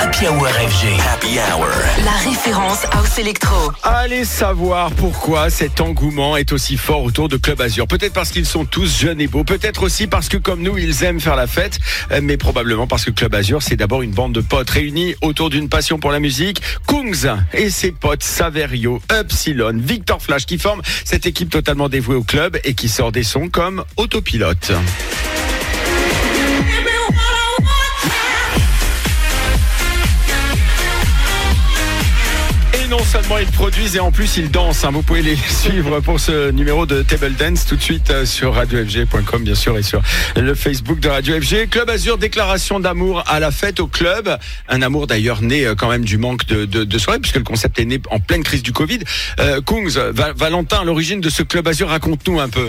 Happy Hour FG. Happy Hour. La référence House Electro. Allez savoir pourquoi cet engouement est aussi fort autour de Club Azur. Peut-être parce qu'ils sont tous jeunes et beaux, peut-être aussi parce que comme nous, ils aiment faire la fête, euh, mais probablement parce que Club Azur, c'est d'abord une bande de potes réunis autour d'une passion pour la musique. Kungs et ses potes Saverio, Upsilon, Victor Flash qui forment cette équipe totalement dévouée au club et qui sort des sons comme Autopilote. Seulement ils produisent et en plus ils dansent. hein. Vous pouvez les suivre pour ce numéro de Table Dance tout de suite euh, sur radiofg.com bien sûr et sur le Facebook de Radio FG. Club Azur, déclaration d'amour à la fête au club. Un amour d'ailleurs né euh, quand même du manque de, soirées puisque le concept est né en pleine crise du Covid. Euh, Kungs, Va- Valentin, l'origine de ce Club Azur, raconte-nous un peu.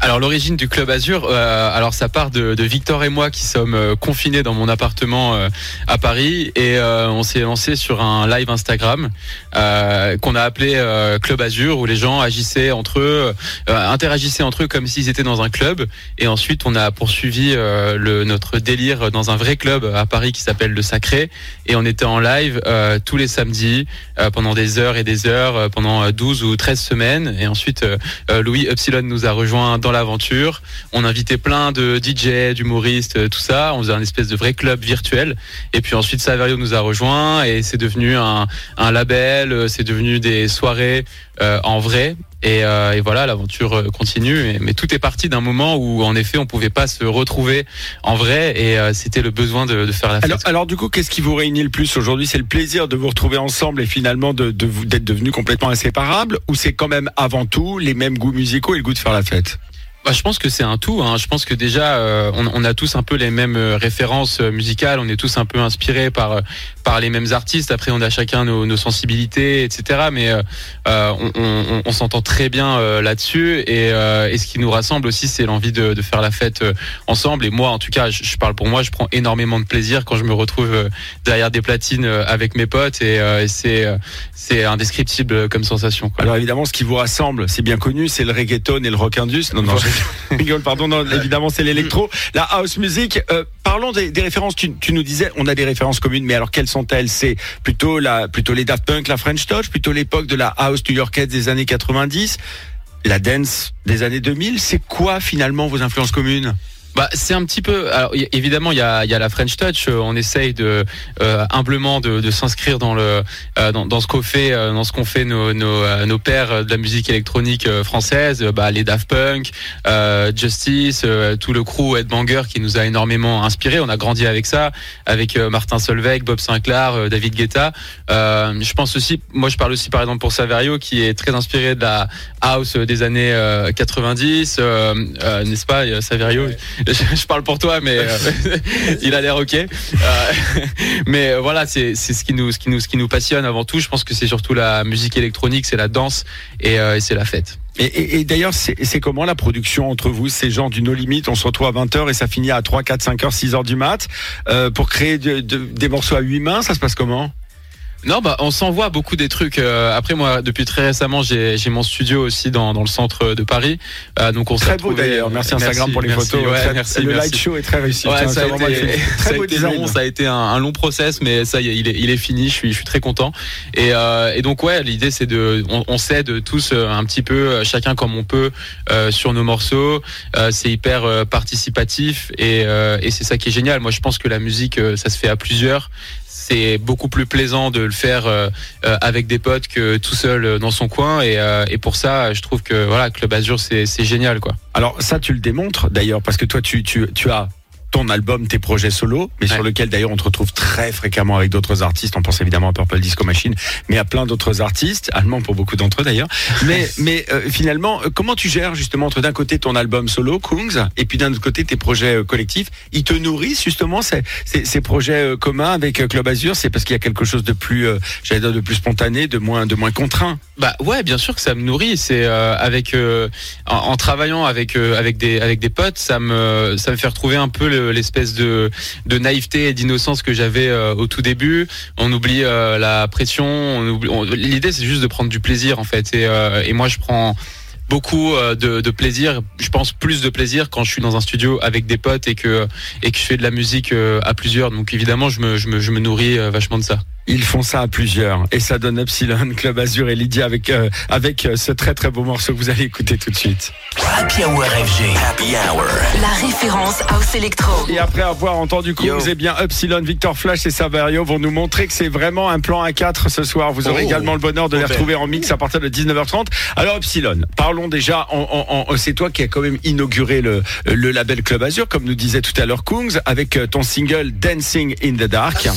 Alors l'origine du club Azur, euh, alors ça part de, de Victor et moi qui sommes euh, confinés dans mon appartement euh, à Paris et euh, on s'est lancé sur un live Instagram euh, qu'on a appelé euh, Club Azur où les gens agissaient entre eux, interagissaient entre eux comme s'ils étaient dans un club. Et ensuite on a poursuivi le, notre délire dans un vrai club à Paris qui s'appelle le Sacré. Et on était en live tous les samedis pendant des heures et des heures pendant euh, 12 ou 13 semaines. Et ensuite Louis Upsilon nous a rejoint l'aventure. On invitait plein de DJ, d'humoristes, euh, tout ça. On faisait un espèce de vrai club virtuel. Et puis ensuite, Saverio nous a rejoint et c'est devenu un, un label. euh, C'est devenu des soirées euh, en vrai. Et, euh, et voilà, l'aventure euh, continue. Mais, mais tout est parti d'un moment où, en effet, on pouvait pas se retrouver en vrai et euh, c'était le besoin de, de faire la fête. Alors, alors du coup, qu'est-ce qui vous réunit le plus aujourd'hui? C'est le plaisir de vous retrouver ensemble et finalement de, de vous d'être devenus complètement inséparables? Ou c'est quand même avant tout les mêmes goûts musicaux et le goût de faire la fête? Bah, je pense que c'est un tout. Hein. Je pense que déjà, euh, on, on a tous un peu les mêmes euh, références euh, musicales. On est tous un peu inspirés par euh, par les mêmes artistes. Après, on a chacun nos, nos sensibilités, etc. Mais euh, on, on- on s'entend très bien euh, là-dessus. Et, euh, et ce qui nous rassemble aussi, c'est l'envie de, de faire la fête euh, ensemble. Et moi, en tout cas, je, je parle pour moi. Je prends énormément de plaisir quand je me retrouve derrière des platines avec mes potes. Et, euh, et c'est c'est indescriptible comme sensation. quoi. Alors évidemment, ce qui vous rassemble, c'est bien connu, c'est le reggaeton et le rock indus. Non, non, je pardon. Évidemment, c'est l'électro, la house music. Euh, parlons des, références. Tu, nous disais, on a des références communes, mais alors quelles sont-elles? C'est plutôt plutôt les Daft Punk, la French Touch, plutôt l'époque de la house new-yorkaise des années 90, la dance des années 2000. C'est quoi finalement vos influences communes? Bah, c'est un petit peu. Alors, évidemment, il y a, y a la French Touch. Euh, On essaye de euh, humblement de, de s'inscrire dans le euh, dans, dans ce qu'on fait, euh, dans ce qu'ont fait nos nos, euh, nos pères euh, de la musique électronique française. Bah, les Daft Punk, Justice, tout le crew Headbanger qui nous a énormément inspiré. On a grandi avec ça, avec Martin Solveig, Bob Sinclair, David Guetta. Je pense aussi, moi, je parle aussi par exemple pour Saverio qui est très inspiré de la house des années euh, 90, euh, euh, n'est-ce pas, Saverio? je parle pour toi, mais euh, il a l'air ok. Euh, mais euh, voilà, c'est c'est ce qui nous ce qui nous ce qui nous passionne avant tout. Je pense que c'est surtout la musique électronique, c'est la danse et, euh, et c'est la fête. Et, et- et d'ailleurs, c'est c'est comment la production entre vous C'est genre du no limit, on se retrouve à 20h et ça finit à 3, 4, 5h, 6h du mat. Euh, pour créer de- de- des morceaux à 8 mains, ça se passe comment? Non, bah on s'envoie beaucoup des trucs. Euh, après moi, depuis très récemment, j'ai mon studio aussi dans dans le centre de Paris. Euh, donc on Très beau d'ailleurs, merci Instagram pour les merci, photos. ouais, Très- merci, le light show est très réussi. Ouais, Tiens, ça a, été, ça Très a beau été design. long, ça a été un, un long process, mais ça y est, il est, il est fini. Je suis, je suis très content. Et, euh, et donc ouais, l'idée c'est de, on, on s'aide tous euh, un petit peu, chacun comme on peut, euh, sur nos morceaux. Euh, c'est hyper participatif et, euh, et c'est ça qui est génial. Moi, je pense que la musique, ça se fait à plusieurs. C'est beaucoup plus plaisant de le faire euh, euh, avec des potes que tout seul euh, dans son coin. Et, et pour ça, je trouve que voilà, Club Azur, c'est génial, quoi. Alors ça, tu le démontres d'ailleurs, parce que toi, tu, tu, tu as ton album, tes projets solo, mais sur lequel d'ailleurs on te retrouve très fréquemment avec d'autres artistes. On pense évidemment à Purple Disco Machine, mais à plein d'autres artistes, allemands pour beaucoup d'entre eux d'ailleurs. Mais, mais euh, finalement, euh, comment tu gères justement entre d'un côté ton album solo, Kungs, et puis d'un autre côté tes projets euh, collectifs? Ils te nourrissent justement ces, ces, ces projets communs avec Club Azur? C'est parce qu'il y a quelque chose de plus, euh, j'allais dire, de plus spontané, de moins, de moins contraint? Bah ouais, bien sûr que ça me nourrit. C'est euh, avec en, en travaillant avec avec des avec des potes, ça me ça me fait retrouver un peu le- l'espèce de naïveté et d'innocence que j'avais euh, au tout début. On oublie euh, la pression. L'idée c'est juste de prendre du plaisir en fait. Et, euh, moi je prends beaucoup euh, de, plaisir. Je pense plus de plaisir quand je suis dans un studio avec des potes et que je fais de la musique euh, à plusieurs. Donc évidemment, je me nourris euh, vachement de ça. Ils font ça à plusieurs et ça donne Epsilon, Club Azur et Lydia avec euh, avec euh, ce très très beau morceau que vous allez écouter tout de suite. Happy Hour FG. Happy Hour. La référence House Electro. Et après avoir entendu Kungs, eh bien Epsilon, Victor Flash et Saverio vont nous montrer que c'est vraiment un plan A4 ce soir. Vous aurez Oh. également le bonheur de les retrouver en mix à partir de 19h30. Alors Epsilon, parlons déjà. En, en- en- c'est toi qui as quand même inauguré le, le label Club Azur, comme nous disait tout à l'heure Kungs, avec euh, ton single Dancing in the Dark.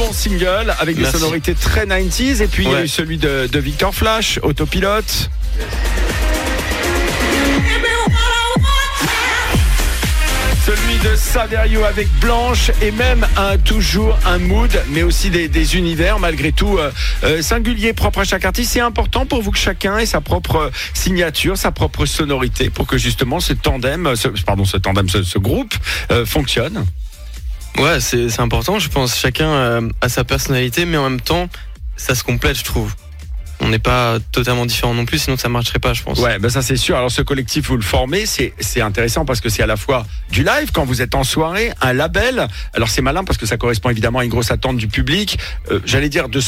Bon single avec des sonorités très 90s et puis il y a eu celui de, de Victor Flash, Autopilote. Celui de Saverio avec Blanche et même un toujours un mood, mais aussi des, des univers malgré tout euh, euh, singuliers propres à chaque artiste. C'est important pour vous que chacun ait sa propre euh, signature, sa propre sonorité pour que justement ce tandem, ce, pardon, ce tandem, ce, ce groupe euh, fonctionne. Ouais, c'est important, je pense. Chacun euh, a sa personnalité, mais en même temps, ça se complète, je trouve. On n'est pas totalement différents non plus, sinon ça marcherait pas, je pense. Ouais, ben ça c'est sûr. Alors ce collectif vous le formez, c'est intéressant parce que c'est à la fois du live quand vous êtes en soirée, un label. Alors c'est malin parce que ça correspond évidemment à une grosse attente du public. Euh, J'allais dire de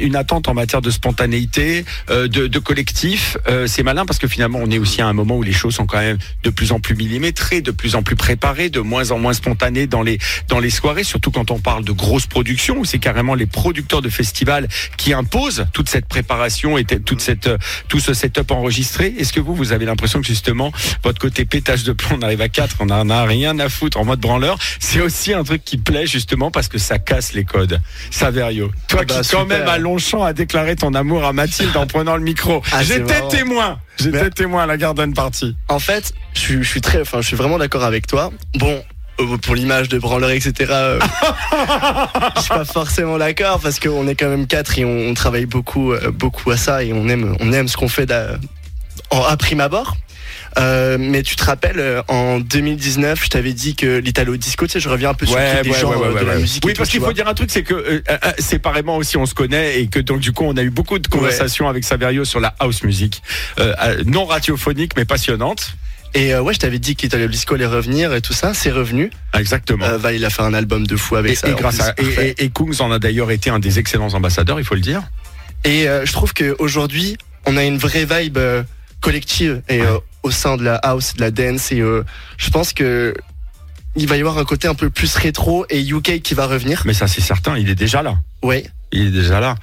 une attente en matière de spontanéité, euh, de, de collectif. Euh, c'est malin parce que finalement on est aussi à un moment où les choses sont quand même de plus en plus millimétrées, de plus en plus préparées, de moins en moins spontanées dans les dans les soirées. Surtout quand on parle de grosses productions où c'est carrément les producteurs de festivals qui imposent toute cette préparation et t- toute cette tout ce setup enregistré. Est-ce que vous, vous avez l'impression que justement, votre côté pétage de plomb, on arrive à 4, on en a rien à foutre en mode branleur, c'est aussi un truc qui plaît justement parce que ça casse les codes. Saverio, toi Ah bah, qui quand même à Longchamp a déclaré ton amour à Mathilde en prenant le micro. Ah, J'étais témoin, j'étais témoin à la Garden Party. En fait, je suis, je suis très, enfin, je suis vraiment d'accord avec toi. Bon, pour l'image de branleur, etc. euh, je suis pas forcément d'accord parce qu'on est quand même quatre et on, on travaille beaucoup, euh, beaucoup à ça et on aime, on aime ce qu'on fait en, à prime abord. Euh, mais tu te rappelles, euh, en 2019, je t'avais dit que l'Italo Disco, tu sais, je reviens un peu sur tous les genres euh, de la musique. Oui, parce qu'il faut dire un truc, c'est que euh, euh, séparément aussi on se connaît et que donc du coup on a eu beaucoup de conversations avec Saverio sur la house music, euh, euh, non radiophonique mais passionnante. Et euh, ouais, je t'avais dit que l'Italo Disco allait revenir et tout ça, c'est revenu. Exactement. Euh, Val, il a fait un album de fou avec et, ça. et grâce plus, à parfait. et, et, et Kungs en a d'ailleurs été un des excellents ambassadeurs, il faut le dire. Et euh, je trouve qu'aujourd'hui, on a une vraie vibe euh, collective et au sein de la house, de la dance. Et je pense que il va y avoir un côté un peu plus rétro et UK qui va revenir. Mais ça c'est certain, il est déjà là. Ouais. Il est déjà là.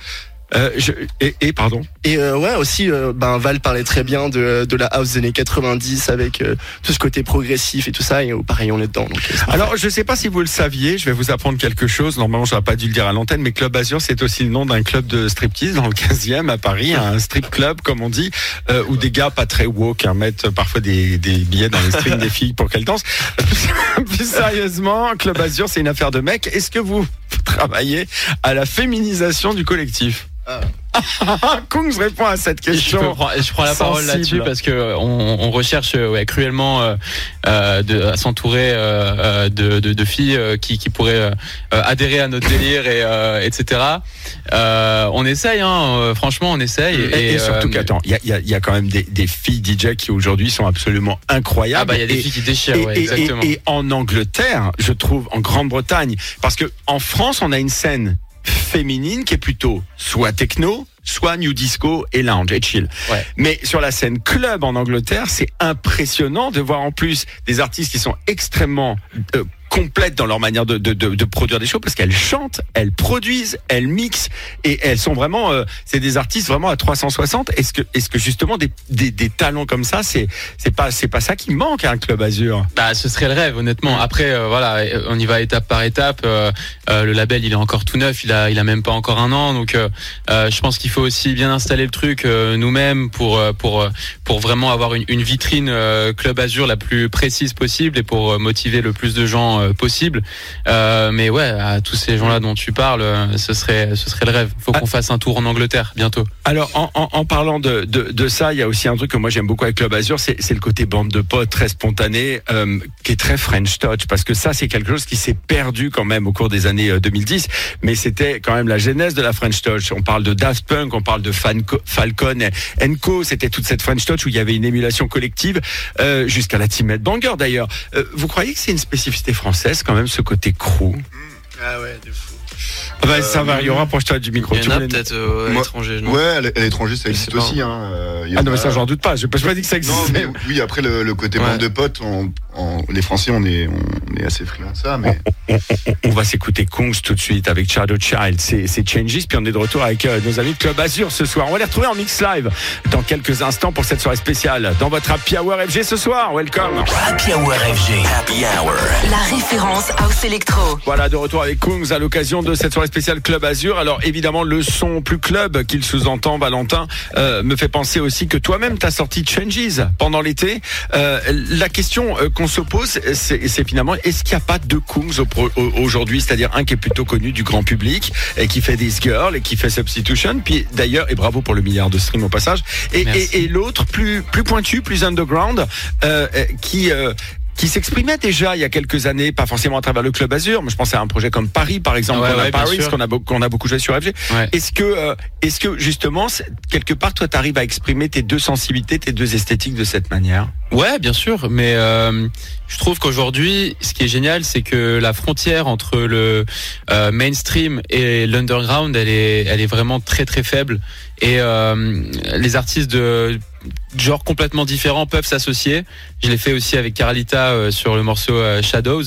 Euh, je, et, et pardon. Et euh, ouais, aussi, euh, ben, Val parlait très bien de, de la house des années 90 avec tout ce côté progressif et tout ça. Et euh, pareil, on est dedans. Donc. Alors, je sais pas si vous le saviez, je vais vous apprendre quelque chose. Normalement, je n'aurais pas dû le dire à l'antenne, mais Club Azur, c'est aussi le nom d'un club de striptease dans le 15e à Paris, un strip club, comme on dit, où des gars pas très woke hein, mettent parfois des, des billets dans les strings des filles pour qu'elles dansent. Plus sérieusement, Club Azur, c'est une affaire de mecs. Est-ce que vous travaillez à la féminisation du collectif? Kungs répond à cette Je, question. prendre- je prends la parole là-dessus parce que on, on recherche euh, ouais, cruellement euh, euh, de, à s'entourer euh, euh, de, de, de filles euh, qui, qui pourraient euh, euh, adhérer à notre délire et euh, etc. Euh, on essaye, hein, euh, franchement, on essaye. Et, et surtout euh, qu'attends, il y a, y quand même des, des filles DJ qui aujourd'hui sont absolument incroyables. ah bah il y a des Et- filles qui déchirent, ouais, exactement. et en Angleterre, je trouve, en Grande-Bretagne, parce que en France, on a une scène féminine qui est plutôt soit techno, soit new disco et lounge et chill. Ouais. Mais sur la scène club en Angleterre, c'est impressionnant de voir en plus des artistes qui sont extrêmement euh, complètes dans leur manière de, de, de, de produire des choses parce qu'elles chantent, elles produisent, elles mixent et elles sont vraiment, euh, c'est des artistes vraiment à 360. Est-ce que, est-ce que justement des, des, des talents comme ça, c'est, c'est pas, c'est pas ça qui manque à un club Azur? Bah, ce serait le rêve, honnêtement. Après, euh, voilà, euh, on y va étape par étape. Euh, euh, le label, il est encore tout neuf, il a, il a même pas encore un an, donc euh, je pense qu'il faut aussi bien installer le truc nous-mêmes pour pour pour vraiment avoir une, une vitrine Club Azur la plus précise possible et pour motiver le plus de gens euh, possible. Euh, mais ouais, à tous ces gens-là dont tu parles, euh, ce serait, ce serait le rêve. Faut Ah. qu'on fasse un tour en Angleterre bientôt. Alors, en, en- en parlant de, de, de ça, il y a aussi un truc que moi j'aime beaucoup avec Club Azur, c'est le côté bande de potes très spontané, euh, qui est très French touch, parce que ça, c'est quelque chose qui s'est perdu quand même au cours des années euh, 2010, mais c'était quand même la genèse de la French touch. On parle de Daft Punk, on parle de Fanco- Falcon et Co, c'était toute cette French touch où il y avait une émulation collective, euh, jusqu'à la Team Banger d'ailleurs. Euh, vous croyez que c'est une spécificité française quand même, ce côté crew Ah ouais, de fou. Ah bah, Ça va, il y aura proche-toi du micro. Il y en a peut-être euh, à l'étranger. non Ouais, à l'étranger, ça existe aussi. Hein. euh, il y en Ah non, mais ça, j'en doute pas. Je n'ai pas dit que ça Non, mais oui, après le, le côté Ouais. bande de potes, on, les Français, on est, on est assez friands de ça, mais On va s'écouter Kongs tout de suite avec Shadow Child. C'est Changes. Puis on est de retour avec euh, nos amis de Club Azur ce soir. On va les retrouver en mix live dans quelques instants pour cette soirée spéciale dans votre Happy Hour FG ce soir. Welcome. Happy Hour FG. Happy Hour. La référence House Electro. Voilà, de retour avec Kungs à l'occasion de cette soirée spéciale Club Azur. Alors évidemment, le son plus club qu'il sous-entend, Valentin, euh, me fait penser aussi que toi-même, t'as sorti Changes pendant l'été. Euh, la question euh, qu'on se pose, c'est finalement, est-ce qu'il n'y a pas deux Kungs au pro- au- aujourd'hui? C'est-à-dire un qui est plutôt connu du grand public et qui fait This Girl et qui fait Substitution. Puis d'ailleurs, et bravo pour le milliard de streams au passage. Et, Merci. et, et l'autre plus plus pointu, plus underground, euh, euh, qui euh, qui s'exprimait déjà il y a quelques années, pas forcément à travers le Club Azur, mais je pense à un projet comme Paris, par exemple, Ouais, qu'on a ouais, bien Paris, sûr. qu'on a, beau- qu'on a beaucoup joué sur FG. Ouais. Est-ce que, euh, est-ce que justement, quelque part, toi, tu arrives à exprimer tes deux sensibilités, tes deux esthétiques de cette manière? Ouais, bien sûr, mais euh, je trouve qu'aujourd'hui, ce qui est génial, c'est que la frontière entre le euh, mainstream et l'underground, elle est, elle est vraiment très très faible, et euh, les artistes de genre complètement différents peuvent s'associer. Je l'ai fait aussi avec Carlita euh, sur le morceau euh, Shadows,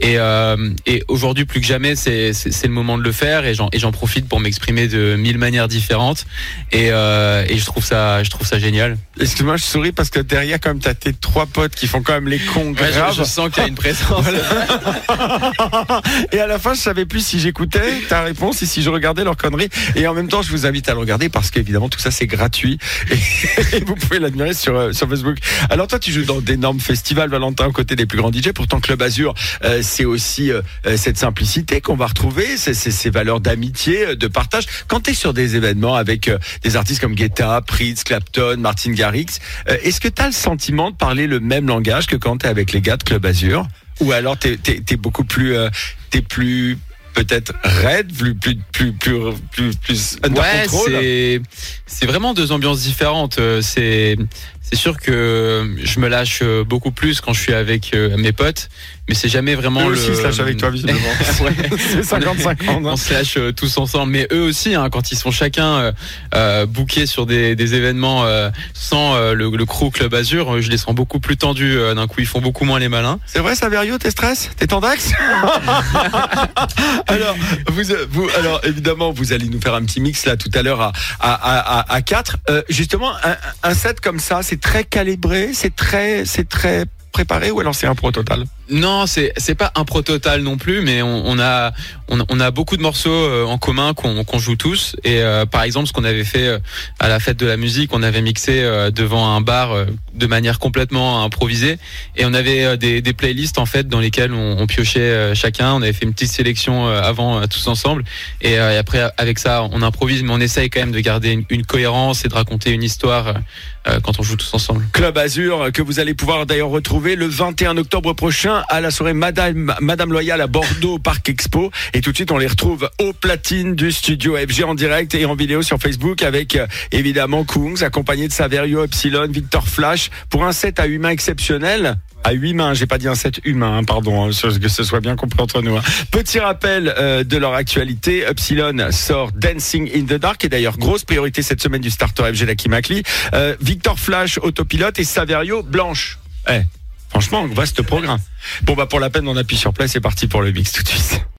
et, euh, et aujourd'hui plus que jamais, c'est le moment de le faire, et j'en profite pour m'exprimer de mille manières différentes, et, et je trouve ça, je trouve ça génial. Excuse-moi, je souris parce que derrière, quand même, t'as tes trois potes qui font quand même les cons Ouais, graves. je, je sens qu'il y a une présence. et à la fin, je savais plus si j'écoutais ta réponse et si je regardais leurs conneries. Et en même temps, je vous invite à le regarder parce qu'évidemment, tout ça, c'est gratuit. Et, vous pouvez l'admirer sur, euh, sur Facebook. Alors toi, tu joues dans d'énormes festivals, Valentin, aux côtés des plus grands DJ. Pourtant, Club Azur, euh, c'est aussi euh, cette simplicité qu'on va retrouver, c'est ces valeurs d'amitié, de partage. Quand tu es sur des événements avec des artistes comme Guetta, Pritz, Clapton, Martin Garrix, est-ce que tu as le sentiment de parler le même langage que quand tu es avec les gars de Club Azur? Ou alors tu es, beaucoup plus... t'es plus peut-être raide, plus plus plus plus plus, plus under Ouais, control c'est c'est vraiment deux ambiances différentes. Euh, C'est c'est sûr que je me lâche euh, beaucoup plus quand je suis avec euh, mes potes, mais c'est jamais vraiment Eux le. aussi se lâchent avec toi, visiblement. Ouais. c'est 50-50. hein. On se lâche euh, tous ensemble, mais eux aussi, hein, quand ils sont chacun euh, euh, bookés sur des, des événements euh, sans euh, le, le crew Club Azur, euh, je les sens beaucoup plus tendus. euh, D'un coup, ils font beaucoup moins les malins. C'est vrai, Saverio, t'es stress? T'es tendax? Alors, vous, vous, alors, évidemment, vous allez nous faire un petit mix là tout à l'heure à, à, à, à, à 4. Euh, justement, un, un set comme ça, c'est très calibré, c'est très, c'est très préparé ou alors c'est un pro total? Non, c'est c'est pas un pro total non plus, mais on, a on, a beaucoup de morceaux euh, en commun qu'on joue tous. Et euh, par exemple, ce qu'on avait fait euh, à la fête de la musique, on avait mixé devant un bar de manière complètement improvisée, et on avait des, playlists en fait dans lesquelles on, piochait chacun. On avait fait une petite sélection avant tous ensemble, et, après avec ça, on improvise, mais on essaye quand même de garder une, une cohérence et de raconter une histoire quand on joue tous ensemble. Club Azur que vous allez pouvoir d'ailleurs retrouver le 21 octobre prochain à la soirée Madame, Madame à Bordeaux au Parc Expo. Et tout de suite, on les retrouve au platine du studio FG en direct et en vidéo sur Facebook avec euh, évidemment Kungs accompagné de Saverio, Epsilon, Victor Flash pour un set à huit mains exceptionnel. À huit mains, j'ai pas dit un set humain, hein, pardon, hein, que ce soit bien compris entre nous. hein. Petit rappel euh, de leur actualité, Epsilon sort Dancing in the Dark, et d'ailleurs grosse priorité cette semaine du starter FG d'Aki Makli. Euh, Victor Flash, autopilote, et Saverio, blanche. Eh, franchement, vaste programme. Bon bah pour la peine, on appuie sur play, c'est parti pour le mix tout de suite.